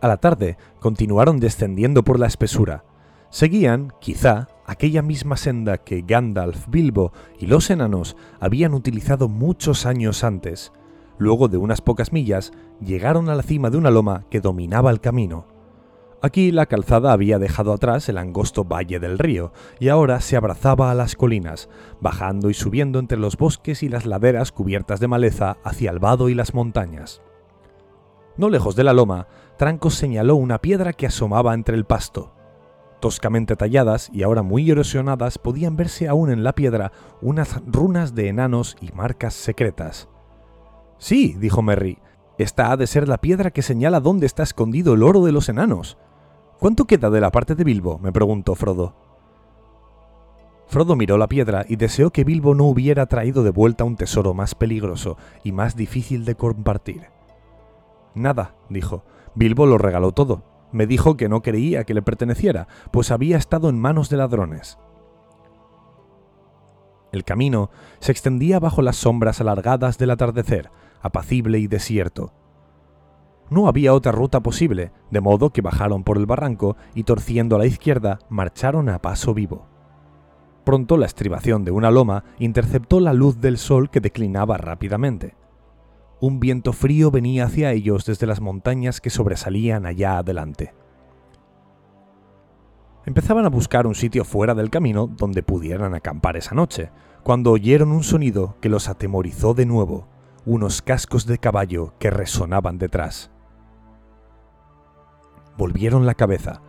A la tarde continuaron descendiendo por la espesura. Seguían, quizá, aquella misma senda que Gandalf, Bilbo y los enanos habían utilizado muchos años antes. Luego de unas pocas millas, llegaron a la cima de una loma que dominaba el camino. Aquí la calzada había dejado atrás el angosto valle del río y ahora se abrazaba a las colinas, bajando y subiendo entre los bosques y las laderas cubiertas de maleza hacia el vado y las montañas. No lejos de la loma, Trancos señaló una piedra que asomaba entre el pasto. Toscamente talladas y ahora muy erosionadas podían verse aún en la piedra unas runas de enanos y marcas secretas. Sí, dijo Merry, esta ha de ser la piedra que señala dónde está escondido el oro de los enanos. ¿Cuánto queda de la parte de Bilbo? me preguntó Frodo. Frodo miró la piedra y deseó que Bilbo no hubiera traído de vuelta un tesoro más peligroso y más difícil de compartir. Nada, dijo, Bilbo lo regaló todo. Me dijo que no creía que le perteneciera, pues había estado en manos de ladrones. El camino se extendía bajo las sombras alargadas del atardecer, apacible y desierto. No había otra ruta posible, de modo que bajaron por el barranco y torciendo a la izquierda marcharon a paso vivo. Pronto la estribación de una loma interceptó la luz del sol que declinaba rápidamente. Un viento frío venía hacia ellos desde las montañas que sobresalían allá adelante. Empezaban a buscar un sitio fuera del camino donde pudieran acampar esa noche, cuando oyeron un sonido que los atemorizó de nuevo, unos cascos de caballo que resonaban detrás. Volvieron la cabeza,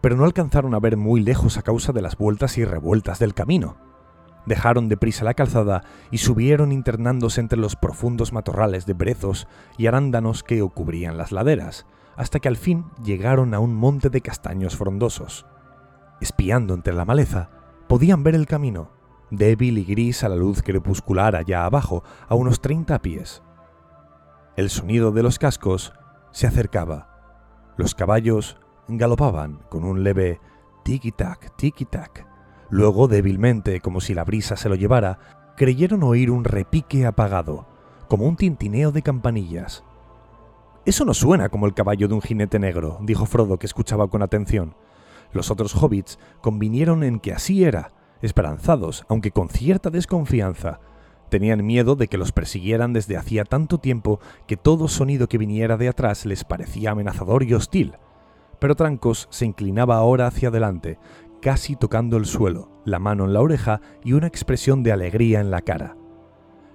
pero no alcanzaron a ver muy lejos a causa de las vueltas y revueltas del camino. Dejaron deprisa la calzada y subieron internándose entre los profundos matorrales de brezos y arándanos que cubrían las laderas, hasta que al fin llegaron a un monte de castaños frondosos. Espiando entre la maleza, podían ver el camino, débil y gris a la luz crepuscular allá abajo, a unos 30 pies. El sonido de los cascos se acercaba. Los caballos galopaban con un leve tiki-tac, tiki-tac. Luego, débilmente, como si la brisa se lo llevara, creyeron oír un repique apagado, como un tintineo de campanillas. Eso no suena como el caballo de un jinete negro, dijo Frodo, que escuchaba con atención. Los otros hobbits convinieron en que así era, esperanzados, aunque con cierta desconfianza. Tenían miedo de que los persiguieran desde hacía tanto tiempo que todo sonido que viniera de atrás les parecía amenazador y hostil. Pero Trancos se inclinaba ahora hacia adelante, casi tocando el suelo, la mano en la oreja y una expresión de alegría en la cara.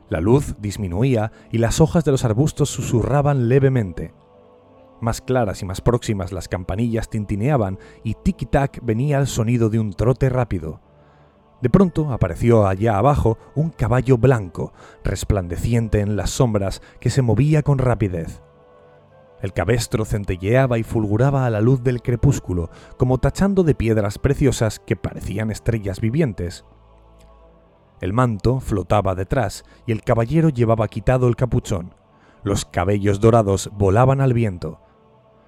La luz disminuía y las hojas de los arbustos susurraban levemente. Más claras y más próximas las campanillas tintineaban y tic-tac venía el sonido de un trote rápido. De pronto apareció allá abajo un caballo blanco, resplandeciente en las sombras, que se movía con rapidez. El cabestro centelleaba y fulguraba a la luz del crepúsculo, como tachando de piedras preciosas que parecían estrellas vivientes. El manto flotaba detrás y el caballero llevaba quitado el capuchón. Los cabellos dorados volaban al viento.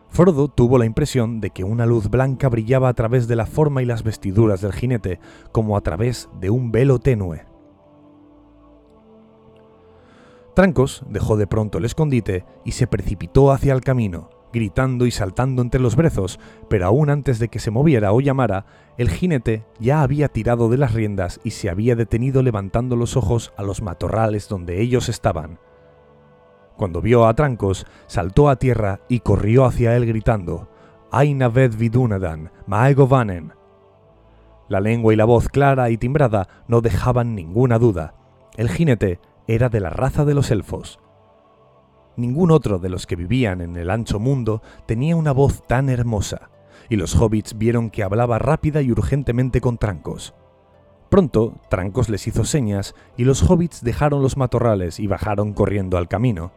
Frodo tuvo la impresión de que una luz blanca brillaba a través de la forma y las vestiduras del jinete, como a través de un velo tenue. Trancos dejó de pronto el escondite y se precipitó hacia el camino, gritando y saltando entre los brezos, pero aún antes de que se moviera o llamara, el jinete ya había tirado de las riendas y se había detenido levantando los ojos a los matorrales donde ellos estaban. Cuando vio a Trancos, saltó a tierra y corrió hacia él gritando: Aina ved vidunadan, vanen. La lengua y la voz clara y timbrada no dejaban ninguna duda. El jinete era de la raza de los elfos. Ningún otro de los que vivían en el ancho mundo tenía una voz tan hermosa, y los hobbits vieron que hablaba rápida y urgentemente con Trancos. Pronto, Trancos les hizo señas y los hobbits dejaron los matorrales y bajaron corriendo al camino.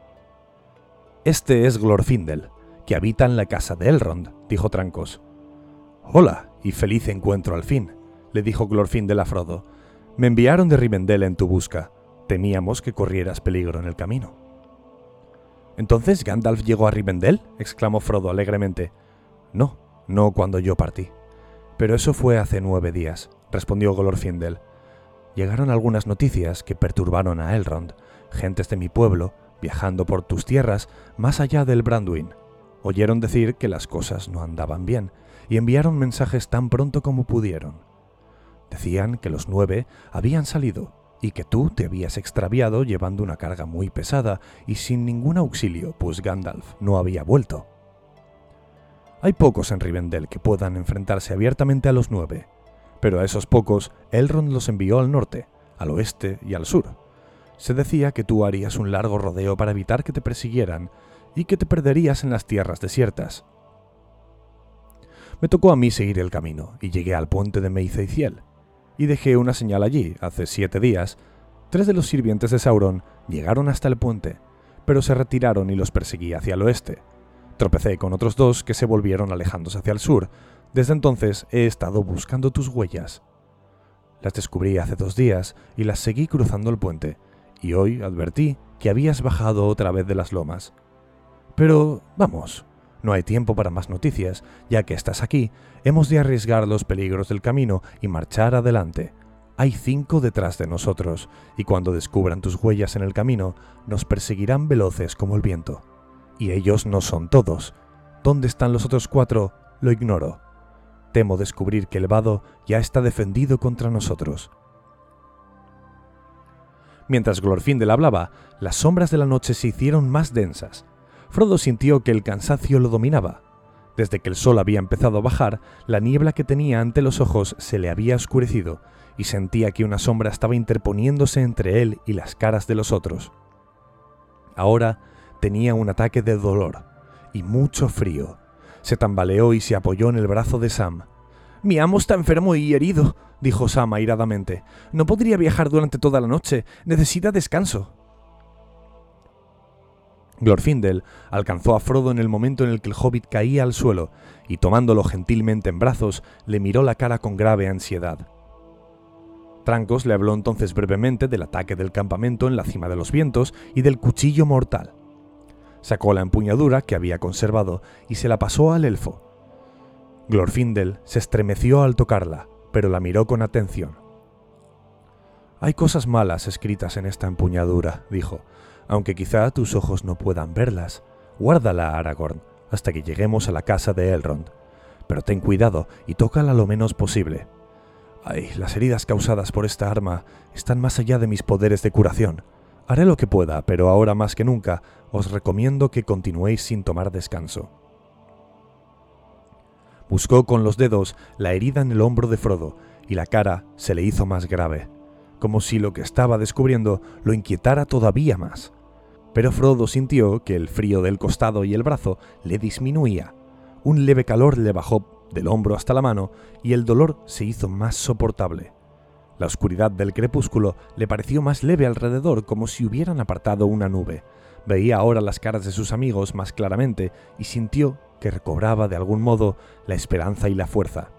Este es Glorfindel, que habita en la casa de Elrond, dijo Trancos. Hola, y feliz encuentro al fin, le dijo Glorfindel a Frodo. Me enviaron de Rivendell en tu busca. Temíamos que corrieras peligro en el camino. ¿Entonces Gandalf llegó a Rivendell? exclamó Frodo alegremente. No, no cuando yo partí. Pero eso fue hace nueve días, respondió Glorfindel. Llegaron algunas noticias que perturbaron a Elrond. Gentes de mi pueblo viajando por tus tierras más allá del Branduin. Oyeron decir que las cosas no andaban bien y enviaron mensajes tan pronto como pudieron. Decían que los nueve habían salido y que tú te habías extraviado llevando una carga muy pesada y sin ningún auxilio, pues Gandalf no había vuelto. Hay pocos en Rivendell que puedan enfrentarse abiertamente a los nueve, pero a esos pocos Elrond los envió al norte, al oeste y al sur, se decía que tú harías un largo rodeo para evitar que te persiguieran y que te perderías en las tierras desiertas. Me tocó a mí seguir el camino y llegué al puente de Meiceiciel y dejé una señal allí hace siete días. Tres de los sirvientes de Sauron llegaron hasta el puente, pero se retiraron y los perseguí hacia el oeste. Tropecé con otros dos que se volvieron alejándose hacia el sur. Desde entonces he estado buscando tus huellas. Las descubrí hace dos días y las seguí cruzando el puente y hoy advertí que habías bajado otra vez de las lomas. Pero, vamos, no hay tiempo para más noticias, ya que estás aquí, hemos de arriesgar los peligros del camino y marchar adelante. Hay cinco detrás de nosotros, y cuando descubran tus huellas en el camino, nos perseguirán veloces como el viento. Y ellos no son todos. ¿Dónde están los otros cuatro? Lo ignoro. Temo descubrir que el vado ya está defendido contra nosotros Mientras Glorfindel hablaba, las sombras de la noche se hicieron más densas. Frodo sintió que el cansancio lo dominaba. Desde que el sol había empezado a bajar, la niebla que tenía ante los ojos se le había oscurecido, y sentía que una sombra estaba interponiéndose entre él y las caras de los otros. Ahora tenía un ataque de dolor y mucho frío. Se tambaleó y se apoyó en el brazo de Sam. Mi amo está enfermo y herido, dijo Sam airadamente. No podría viajar durante toda la noche. Necesita descanso. Glorfindel alcanzó a Frodo en el momento en el que el hobbit caía al suelo, y tomándolo gentilmente en brazos, le miró la cara con grave ansiedad. Trancos le habló entonces brevemente del ataque del campamento en la cima de los vientos y del cuchillo mortal. Sacó la empuñadura que había conservado y se la pasó al elfo. Glorfindel se estremeció al tocarla, pero la miró con atención. Hay cosas malas escritas en esta empuñadura, dijo, aunque quizá tus ojos no puedan verlas. Guárdala, Aragorn, hasta que lleguemos a la casa de Elrond. Pero ten cuidado y tócala lo menos posible. Ay, las heridas causadas por esta arma están más allá de mis poderes de curación. Haré lo que pueda, pero ahora más que nunca os recomiendo que continuéis sin tomar descanso. Buscó con los dedos la herida en el hombro de Frodo, y la cara se le hizo más grave, como si lo que estaba descubriendo lo inquietara todavía más. Pero Frodo sintió que el frío del costado y el brazo le disminuía. Un leve calor le bajó del hombro hasta la mano y el dolor se hizo más soportable. La oscuridad del crepúsculo le pareció más leve alrededor como si hubieran apartado una nube. Veía ahora las caras de sus amigos más claramente y sintió que recobraba de algún modo la esperanza y la fuerza.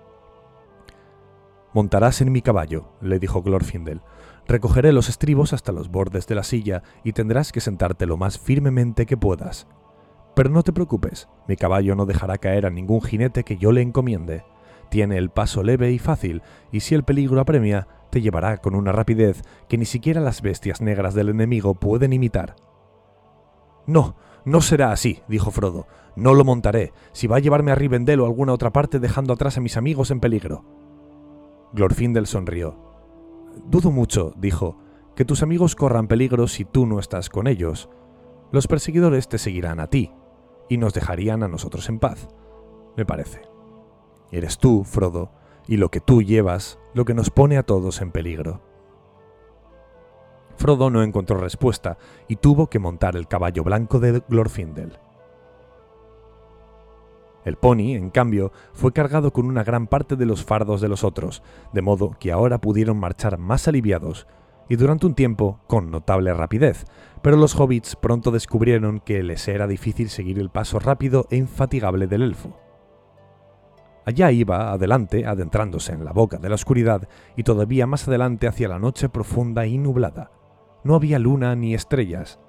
Montarás en mi caballo, le dijo Glorfindel. Recogeré los estribos hasta los bordes de la silla y tendrás que sentarte lo más firmemente que puedas. Pero no te preocupes, mi caballo no dejará caer a ningún jinete que yo le encomiende. Tiene el paso leve y fácil, y si el peligro apremia, te llevará con una rapidez que ni siquiera las bestias negras del enemigo pueden imitar. No, no será así, dijo Frodo. No lo montaré, si va a llevarme a Rivendell o a alguna otra parte dejando atrás a mis amigos en peligro. Glorfindel sonrió. Dudo mucho, dijo, que tus amigos corran peligro si tú no estás con ellos. Los perseguidores te seguirán a ti, y nos dejarían a nosotros en paz, me parece. Eres tú, Frodo, y lo que tú llevas, lo que nos pone a todos en peligro. Frodo no encontró respuesta y tuvo que montar el caballo blanco de Glorfindel. El pony, en cambio, fue cargado con una gran parte de los fardos de los otros, de modo que ahora pudieron marchar más aliviados, y durante un tiempo con notable rapidez, pero los hobbits pronto descubrieron que les era difícil seguir el paso rápido e infatigable del elfo. Allá iba, adelante, adentrándose en la boca de la oscuridad, y todavía más adelante hacia la noche profunda y nublada. No había luna ni estrellas.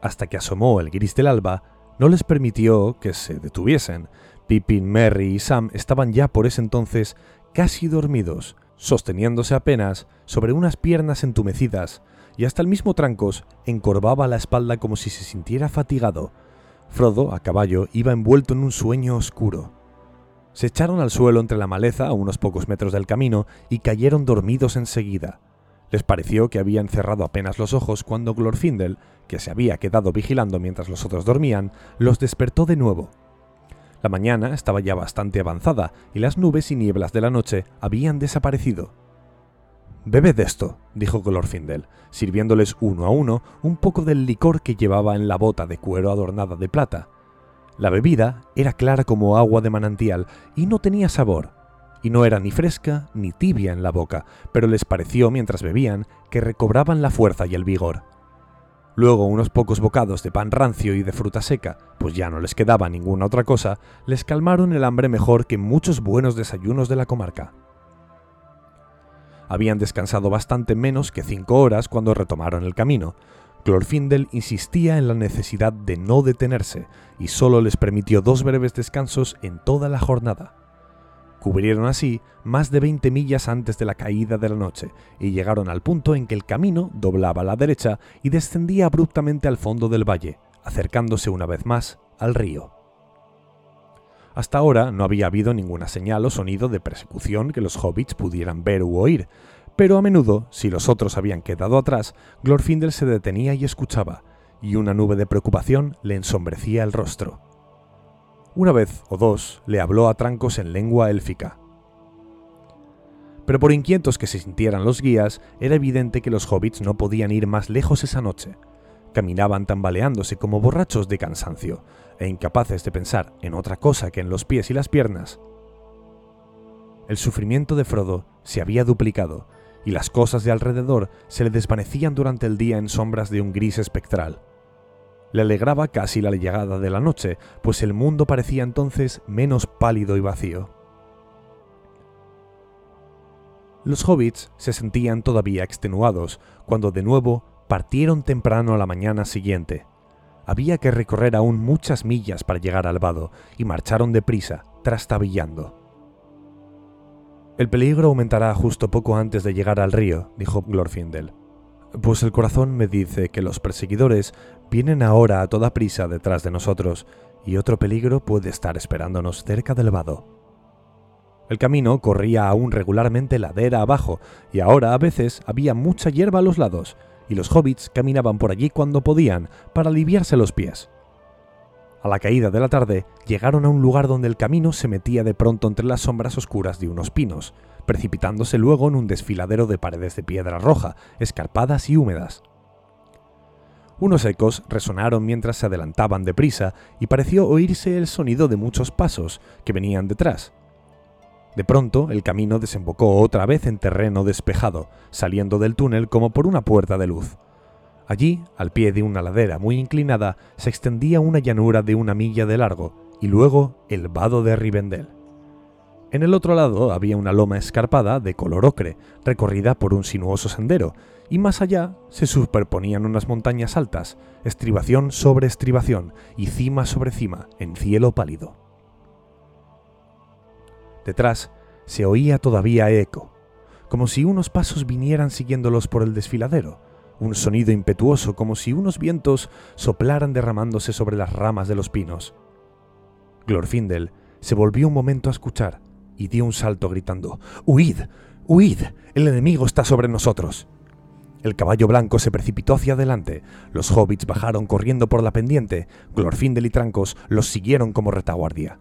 Hasta que asomó el gris del alba, no les permitió que se detuviesen. Pippin, Merry y Sam estaban ya por ese entonces casi dormidos, sosteniéndose apenas sobre unas piernas entumecidas, y hasta el mismo Trancos encorvaba la espalda como si se sintiera fatigado. Frodo, a caballo, iba envuelto en un sueño oscuro. Se echaron al suelo entre la maleza a unos pocos metros del camino y cayeron dormidos enseguida. Les pareció que habían cerrado apenas los ojos cuando Glorfindel, que se había quedado vigilando mientras los otros dormían, los despertó de nuevo. La mañana estaba ya bastante avanzada y las nubes y nieblas de la noche habían desaparecido. Bebed esto, dijo Glorfindel, sirviéndoles uno a uno un poco del licor que llevaba en la bota de cuero adornada de plata. La bebida era clara como agua de manantial y no tenía sabor, y no era ni fresca ni tibia en la boca, pero les pareció mientras bebían que recobraban la fuerza y el vigor. Luego unos pocos bocados de pan rancio y de fruta seca, pues ya no les quedaba ninguna otra cosa, les calmaron el hambre mejor que muchos buenos desayunos de la comarca. Habían descansado bastante menos que cinco horas cuando retomaron el camino. Glorfindel insistía en la necesidad de no detenerse y solo les permitió dos breves descansos en toda la jornada. Cubrieron así más de 20 millas antes de la caída de la noche y llegaron al punto en que el camino doblaba a la derecha y descendía abruptamente al fondo del valle, acercándose una vez más al río. Hasta ahora no había habido ninguna señal o sonido de persecución que los hobbits pudieran ver u oír, Pero a menudo, si los otros habían quedado atrás, Glorfindel se detenía y escuchaba, y una nube de preocupación le ensombrecía el rostro. Una vez o dos le habló a trancos en lengua élfica. Pero por inquietos que se sintieran los guías, era evidente que los hobbits no podían ir más lejos esa noche. Caminaban tambaleándose como borrachos de cansancio, e incapaces de pensar en otra cosa que en los pies y las piernas. El sufrimiento de Frodo se había duplicado, y las cosas de alrededor se le desvanecían durante el día en sombras de un gris espectral. Le alegraba casi la llegada de la noche, pues el mundo parecía entonces menos pálido y vacío. Los hobbits se sentían todavía extenuados cuando de nuevo partieron temprano a la mañana siguiente. Había que recorrer aún muchas millas para llegar al vado y marcharon deprisa, trastabillando. El peligro aumentará justo poco antes de llegar al río, dijo Glorfindel. Pues el corazón me dice que los perseguidores vienen ahora a toda prisa detrás de nosotros, y otro peligro puede estar esperándonos cerca del vado. El camino corría aún regularmente ladera abajo, y ahora a veces había mucha hierba a los lados, y los hobbits caminaban por allí cuando podían para aliviarse los pies. A la caída de la tarde llegaron a un lugar donde el camino se metía de pronto entre las sombras oscuras de unos pinos, precipitándose luego en un desfiladero de paredes de piedra roja, escarpadas y húmedas. Unos ecos resonaron mientras se adelantaban deprisa y pareció oírse el sonido de muchos pasos que venían detrás. De pronto el camino desembocó otra vez en terreno despejado, saliendo del túnel como por una puerta de luz. Allí, al pie de una ladera muy inclinada, se extendía una llanura de una milla de largo, y luego el vado de Rivendell. En el otro lado había una loma escarpada de color ocre, recorrida por un sinuoso sendero, y más allá se superponían unas montañas altas, estribación sobre estribación y cima sobre cima, en cielo pálido. Detrás se oía todavía eco, como si unos pasos vinieran siguiéndolos por el desfiladero, un sonido impetuoso como si unos vientos soplaran derramándose sobre las ramas de los pinos. Glorfindel se volvió un momento a escuchar y dio un salto gritando ¡Huid! ¡Huid! El enemigo está sobre nosotros. El caballo blanco se precipitó hacia adelante, los hobbits bajaron corriendo por la pendiente, Glorfindel y Trancos los siguieron como retaguardia.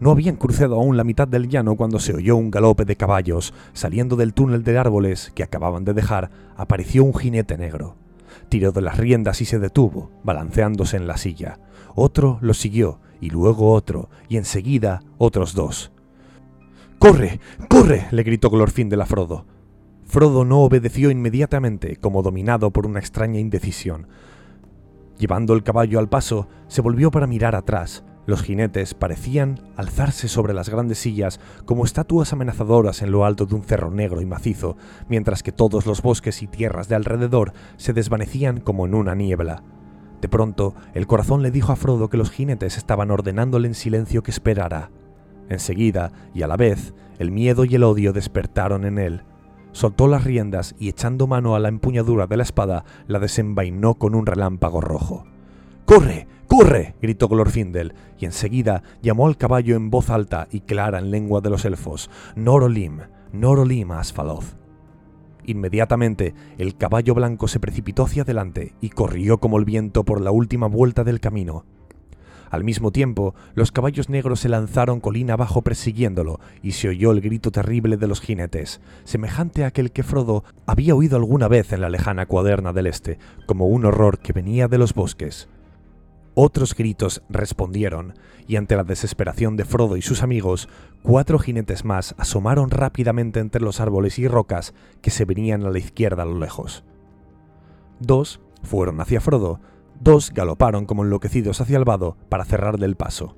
No habían cruzado aún la mitad del llano cuando se oyó un galope de caballos. Saliendo del túnel de árboles que acababan de dejar, apareció un jinete negro. Tiró de las riendas y se detuvo, balanceándose en la silla. Otro lo siguió, y luego otro, y enseguida otros dos. ¡Corre! ¡Corre! le gritó Glorfindel a Frodo. Frodo no obedeció inmediatamente, como dominado por una extraña indecisión. Llevando el caballo al paso, se volvió para mirar atrás, los jinetes parecían alzarse sobre las grandes sillas como estatuas amenazadoras en lo alto de un cerro negro y macizo, mientras que todos los bosques y tierras de alrededor se desvanecían como en una niebla. De pronto, el corazón le dijo a Frodo que los jinetes estaban ordenándole en silencio que esperara. Enseguida, y a la vez, el miedo y el odio despertaron en él. Soltó las riendas y echando mano a la empuñadura de la espada, la desenvainó con un relámpago rojo. ¡Corre! ¡Corre! gritó Glorfindel, y enseguida llamó al caballo en voz alta y clara en lengua de los elfos: Norolim, Norolim Asfaloth. Inmediatamente el caballo blanco se precipitó hacia adelante y corrió como el viento por la última vuelta del camino. Al mismo tiempo, los caballos negros se lanzaron colina abajo persiguiéndolo, y se oyó el grito terrible de los jinetes, semejante a aquel que Frodo había oído alguna vez en la lejana cuaderna del este, como un horror que venía de los bosques. Otros gritos respondieron, y ante la desesperación de Frodo y sus amigos, cuatro jinetes más asomaron rápidamente entre los árboles y rocas que se venían a la izquierda a lo lejos. Dos fueron hacia Frodo, dos galoparon como enloquecidos hacia el vado para cerrarle el paso.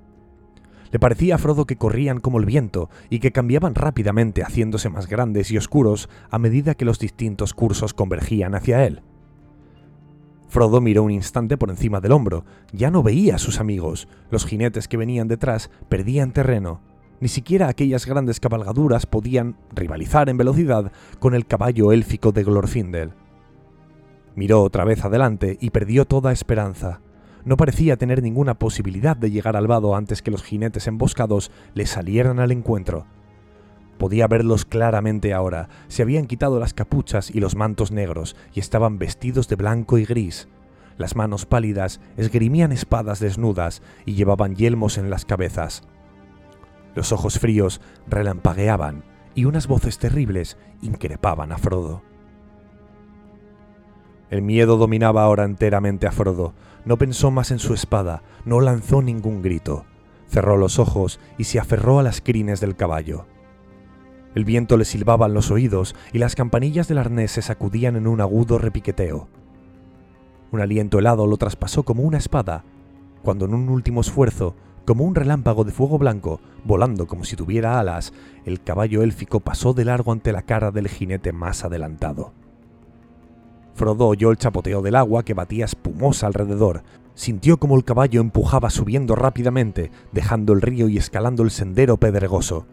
Le parecía a Frodo que corrían como el viento y que cambiaban rápidamente haciéndose más grandes y oscuros a medida que los distintos cursos convergían hacia él. Frodo miró un instante por encima del hombro. Ya no veía a sus amigos. Los jinetes que venían detrás perdían terreno. Ni siquiera aquellas grandes cabalgaduras podían rivalizar en velocidad con el caballo élfico de Glorfindel. Miró otra vez adelante y perdió toda esperanza. No parecía tener ninguna posibilidad de llegar al vado antes que los jinetes emboscados le salieran al encuentro. Podía verlos claramente ahora. Se habían quitado las capuchas y los mantos negros y estaban vestidos de blanco y gris. Las manos pálidas esgrimían espadas desnudas y llevaban yelmos en las cabezas. Los ojos fríos relampagueaban y unas voces terribles increpaban a Frodo. El miedo dominaba ahora enteramente a Frodo. No pensó más en su espada, no lanzó ningún grito. Cerró los ojos y se aferró a las crines del caballo. El viento le silbaba en los oídos y las campanillas del arnés se sacudían en un agudo repiqueteo. Un aliento helado lo traspasó como una espada, cuando en un último esfuerzo, como un relámpago de fuego blanco, volando como si tuviera alas, el caballo élfico pasó de largo ante la cara del jinete más adelantado. Frodo oyó el chapoteo del agua que batía espumosa alrededor. Sintió como el caballo empujaba subiendo rápidamente, dejando el río y escalando el sendero pedregoso.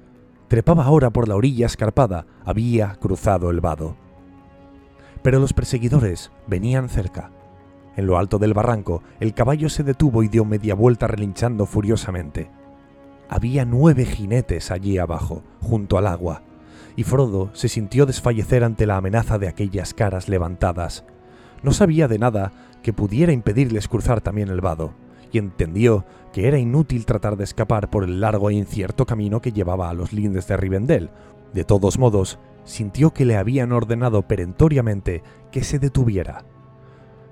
Trepaba ahora por la orilla escarpada, había cruzado el vado. Pero los perseguidores venían cerca. En lo alto del barranco, el caballo se detuvo y dio media vuelta relinchando furiosamente. Había nueve jinetes allí abajo, junto al agua, y Frodo se sintió desfallecer ante la amenaza de aquellas caras levantadas. No sabía de nada que pudiera impedirles cruzar también el vado, y entendió que era inútil tratar de escapar por el largo e incierto camino que llevaba a los lindes de Rivendell. De todos modos, sintió que le habían ordenado perentoriamente que se detuviera.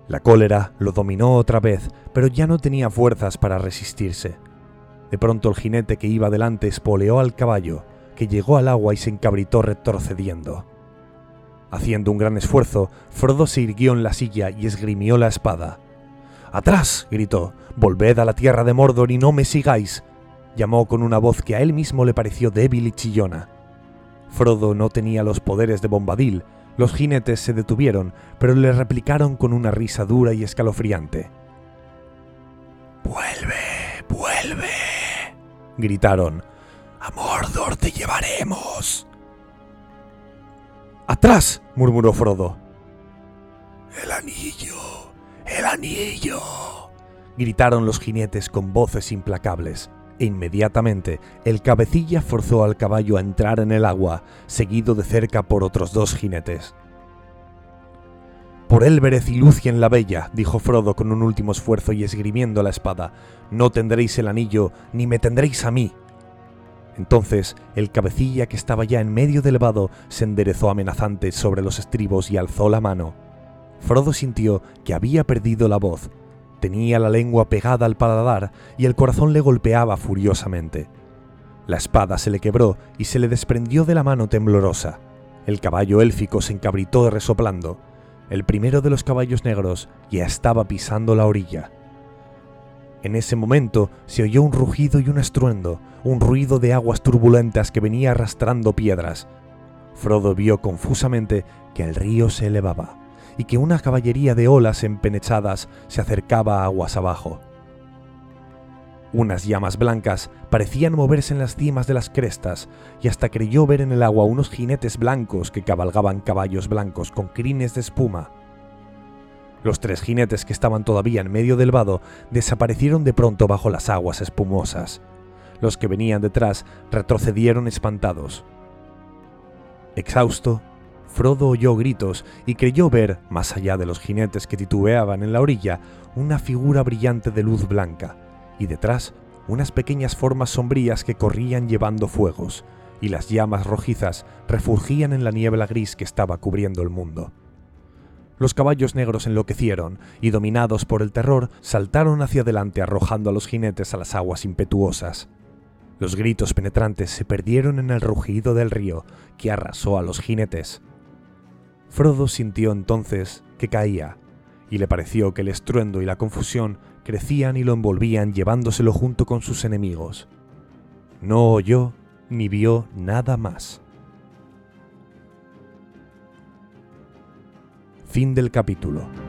La cólera lo dominó otra vez, pero ya no tenía fuerzas para resistirse. De pronto el jinete que iba delante espoleó al caballo, que llegó al agua y se encabritó retrocediendo. Haciendo un gran esfuerzo, Frodo se irguió en la silla y esgrimió la espada. ¡Atrás! gritó. Volved a la tierra de Mordor y no me sigáis. llamó con una voz que a él mismo le pareció débil y chillona. Frodo no tenía los poderes de Bombadil. Los jinetes se detuvieron, pero le replicaron con una risa dura y escalofriante. ¡Vuelve! ¡Vuelve! gritaron. ¡A Mordor te llevaremos! ¡Atrás! murmuró Frodo. El anillo. El anillo. gritaron los jinetes con voces implacables, e inmediatamente el cabecilla forzó al caballo a entrar en el agua, seguido de cerca por otros dos jinetes. Por Elbereth y Lucien la Bella, dijo Frodo con un último esfuerzo y esgrimiendo la espada, no tendréis el anillo, ni me tendréis a mí. Entonces el cabecilla que estaba ya en medio del vado se enderezó amenazante sobre los estribos y alzó la mano. Frodo sintió que había perdido la voz. Tenía la lengua pegada al paladar y el corazón le golpeaba furiosamente. La espada se le quebró y se le desprendió de la mano temblorosa. El caballo élfico se encabritó resoplando. El primero de los caballos negros ya estaba pisando la orilla. En ese momento se oyó un rugido y un estruendo, un ruido de aguas turbulentas que venía arrastrando piedras. Frodo vio confusamente que el río se elevaba y que una caballería de olas empenechadas se acercaba aguas abajo. Unas llamas blancas parecían moverse en las cimas de las crestas y hasta creyó ver en el agua unos jinetes blancos que cabalgaban caballos blancos con crines de espuma. Los tres jinetes que estaban todavía en medio del vado desaparecieron de pronto bajo las aguas espumosas. Los que venían detrás retrocedieron espantados. Exhausto, Frodo oyó gritos y creyó ver, más allá de los jinetes que titubeaban en la orilla, una figura brillante de luz blanca, y detrás unas pequeñas formas sombrías que corrían llevando fuegos, y las llamas rojizas refugían en la niebla gris que estaba cubriendo el mundo. Los caballos negros enloquecieron y, dominados por el terror, saltaron hacia adelante arrojando a los jinetes a las aguas impetuosas. Los gritos penetrantes se perdieron en el rugido del río que arrasó a los jinetes. Frodo sintió entonces que caía, y le pareció que el estruendo y la confusión crecían y lo envolvían llevándoselo junto con sus enemigos. No oyó ni vio nada más. Fin del capítulo.